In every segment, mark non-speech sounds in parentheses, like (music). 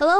Hello,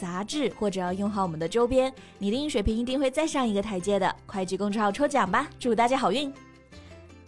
杂志，或者要用好我们的周边，你的英语水平一定会再上一个台阶的。快去公众号抽奖吧，祝大家好运！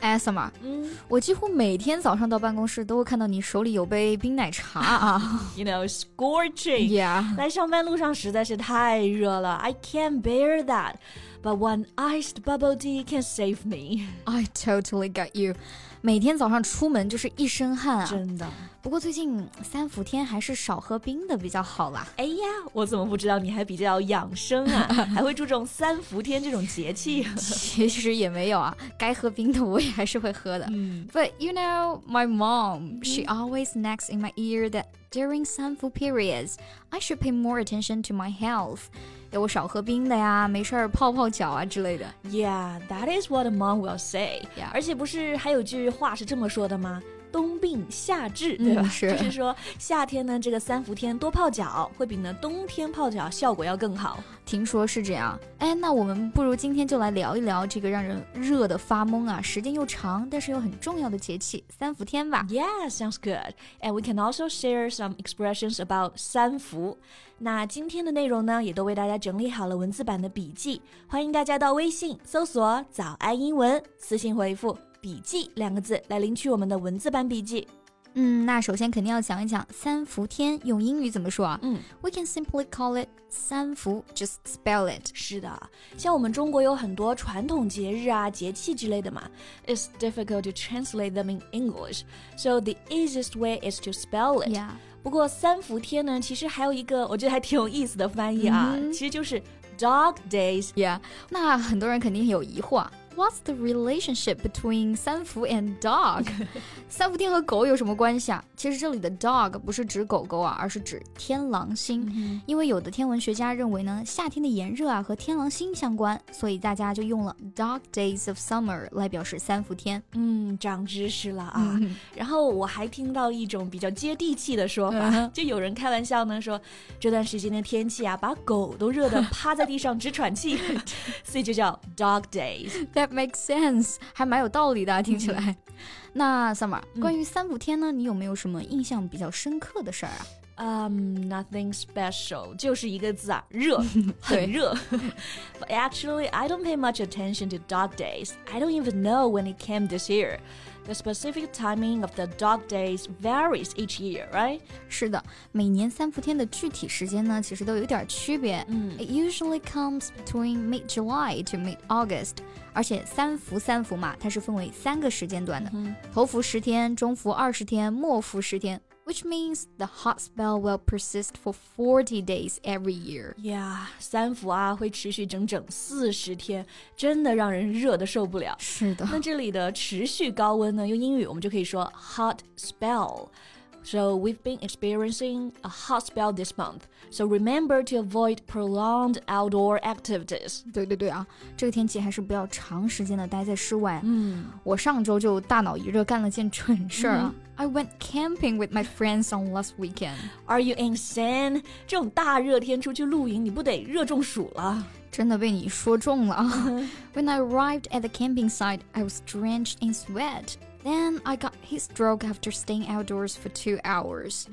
哎，Summer，嗯我几乎每天早上到办公室都会看到你手里有杯冰奶茶啊。(laughs) You know, scorching. yeah. 来上班路上实在是太热了，I can't bear that. But one iced bubble tea can save me. (laughs) I totally get you。每天早上出门就是一身汗啊。真的。不过最近三伏天还是少喝冰的比较好啦。哎呀，我怎么不知道你还比较养生啊，还会注重三伏天这种节气？其实也没有啊，该喝冰的我也还是会喝的。嗯 But (laughs) (laughs) you know, my mom, she always nags in my ear that during Sanfu periods, I should pay more attention to my health. 要我少喝冰的呀，没事儿泡泡脚啊之类的。Yeah, that is what a mom will say. Yeah. 而且不是还有句话是这么说的吗冬病夏治，对吧？嗯是就是说夏天呢，这个三伏天多泡脚，会比呢冬天泡脚效果要更好。听说是这样，哎，那我们不如今天就来聊一聊这个让人热的发懵啊，时间又长，但是又很重要的节气——三伏天吧。Yeah, sounds good. And we can also share some expressions about 三伏。那今天的内容呢，也都为大家整理好了文字版的笔记，欢迎大家到微信搜索“早安英文”，私信回复“笔记”两个字来领取我们的文字版笔记。嗯，那首先肯定要讲一讲三伏天用英语怎么说啊？嗯，We can simply call it 三伏，just spell it。是的，像我们中国有很多传统节日啊、节气之类的嘛，It's difficult to translate them in English, so the easiest way is to spell it. Yeah，不过三伏天呢，其实还有一个我觉得还挺有意思的翻译啊，其实就是 Dog Days。yeah。那很多人肯定有疑惑啊，What's the relationship between 三伏 and dog？(laughs) 三伏天和狗有什么关系啊？其实这里的 dog 不是指狗狗啊，而是指天狼星。因为有的天文学家认为呢，夏天的炎热啊和天狼星相关，所以大家就用了 Dog Days of Summer 来表示三伏天。嗯，长知识了啊！嗯然后我还听到一种比较接地气的说法，就有人开玩笑呢说，这段时间的天气啊，把狗都热得趴在地上直喘气，(laughs) 所以就叫 Dog Days。That makes sense，还蛮有道理的啊，听起来。那 Summer，关于三伏天呢，你有没有什么印象比较深刻的事儿啊？Um, nothing special，就是一个字啊，热，对很热。But (laughs) actually, I don't pay much attention to dog days. I don't even know when it came this year. The specific timing of the dog days varies each year, right? 是的，每年三伏天的具体时间呢，其实都有点区别。嗯 It usually comes between mid July to mid August，而且三伏三伏嘛，它是分为三个时间段的，头伏十天，中伏二十天，末伏十天。 Which means the hot spell will persist for forty days every year. 呀三伏啊会持续整整四十天，真的让人热的受不了。是的，那这里的持续高温呢，用英语我们就可以说 hot spell。 So we've been experiencing a hot spell this month. So remember to avoid prolonged outdoor activities. 对对对啊，这个天气还是不要长时间的待在室外。嗯，我上周就大脑一热干了件蠢事儿啊、I went camping with my friends on last weekend. Are you insane？这种大热天出去露营，你不得热中暑了？真的被你说中了啊！When I arrived at the camping site, I was drenched in sweat. Then I got heat stroke after staying outdoors for two hours.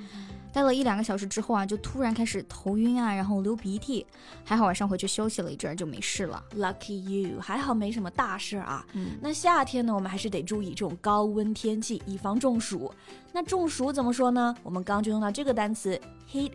待了一两个小时之后啊，就突然开始头晕啊，然后流鼻涕。还好晚上回去休息了一阵就没事了。Lucky you，还好没什么大事儿啊。那夏天呢，我们还是得注意这种高温天气，以防中暑。那中暑怎么说呢？我们刚刚就用到这个单词 heat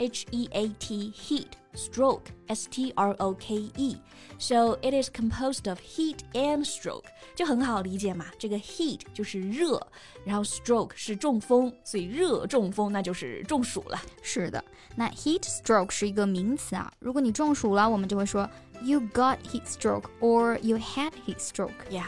stroke，H E A T heat stroke S T R O K E。So it is composed of heat and stroke，就很好理解嘛。这个 heat 就是热，然后 stroke 是中风，所以热中风那就是中暑了。是的，那 heat stroke 是一个名词啊。如果你中暑了，我们就会说 you got heat stroke or you had heat stroke。 Yeah.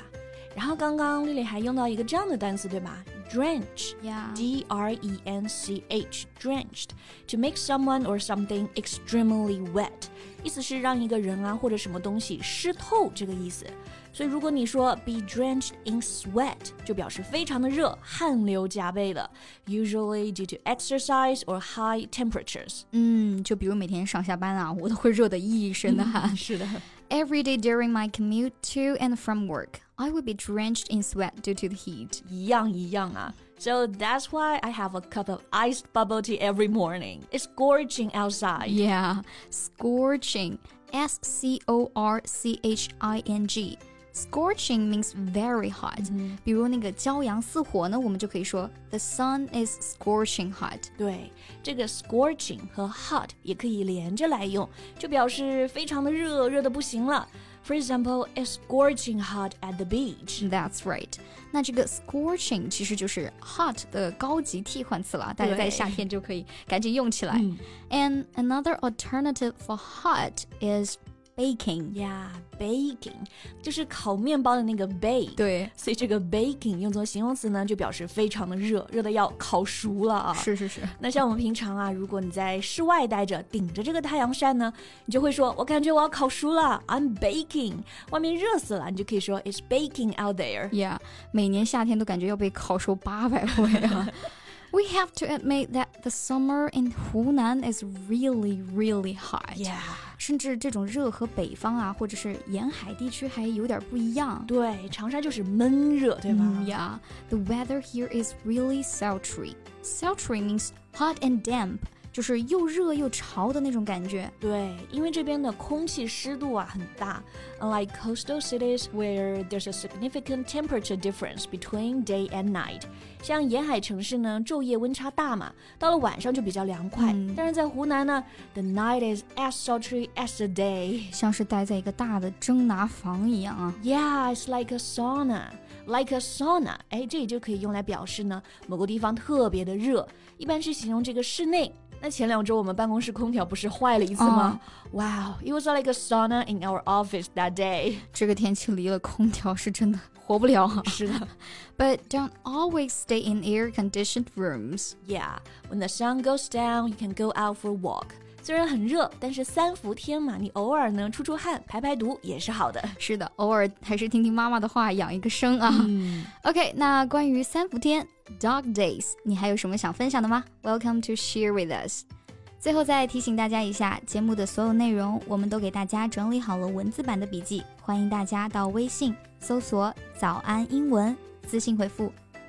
然后刚刚丽丽还用到一个这样的单词，对吧 ？drench。 Yeah. D R E N C H, drenched, to make someone or something extremely wet，意思是让一个人啊或者什么东西湿透这个意思。所以如果你说 be drenched in sweat，就表示非常的热，汗流浃背的，usually due to exercise or high temperatures。嗯，就比如每天上下班啊，我都会热得一身的汗。是的。 Every day during my commute to and from work, I would be drenched in sweat due to the heat. 一样一样啊。So that's why I have a cup of iced bubble tea every morning. It's scorching outside. Yeah, scorching. S C O R C H I N G. Scorching means very hot. 比如那个骄阳似火呢，我们就可以说 The sun is scorching hot. 对，这个 scorching 和 hot 也可以连着来用，就表示非常的热，热的不行了。 For example, it's scorching hot at the beach. That's right. 那这个 scorching 其实就是 hot 的高级替换词了，大家在对夏天就可以赶紧用起来。嗯 And another alternative for hot is baking. Yeah, baking 就是烤面包的那个 bake。对，所以这个 baking 用作形容词呢，就表示非常的热，热的要烤熟了啊。是是是。那像我们平常啊，如果你在室外待着，顶着这个太阳晒呢，你就会说：“我感觉我要烤熟了，I'm baking。”外面热死了，你就可以说：“It's baking out there。Yeah，每年夏天都感觉要被烤熟八百回啊。We have to admit that the summer in Hunan is really, really hot. Yeah，甚至这种热和北方啊，或者是沿海地区还有点不一样。对，长沙就是闷热，对吧？嗯 yeah, the weather here is really sultry. Sultry means hot and damp， 就是又热又潮的那种感觉。对，因为这边的空气湿度啊很大，unlike coastal cities where there's a significant temperature difference between day and night。像沿海城市呢，昼夜温差大嘛，到了晚上就比较凉快。嗯但是在湖南呢，the night is as sultry as the day。像是待在一个大的蒸拿房一样啊。 Yeah, it's like a sauna. Like a sauna，哎，这里就可以用来表示呢某个地方特别的热，一般是形容这个室内。那前两周我们办公室空调不是坏了一次吗、wow, it was like a sauna in our office that day. 这个天气离了空调是真的活不了啊。是的 But (laughs) don't always stay in air-conditioned rooms. ，Yeah, when the sun goes down, you can go out for a walk. 虽然很热，但是三伏天嘛，你偶尔呢出出汗、排排毒也是好的。是的，偶尔还是听听妈妈的话，养一个生啊。嗯 (laughs) OK，那关于三伏天 （Dog Days），你还有什么想分享的吗？Welcome to share with us。最后再提醒大家一下，节目的所有内容我们都给大家整理好了文字版的笔记，欢迎大家到微信搜索“早安英文”，私信回复“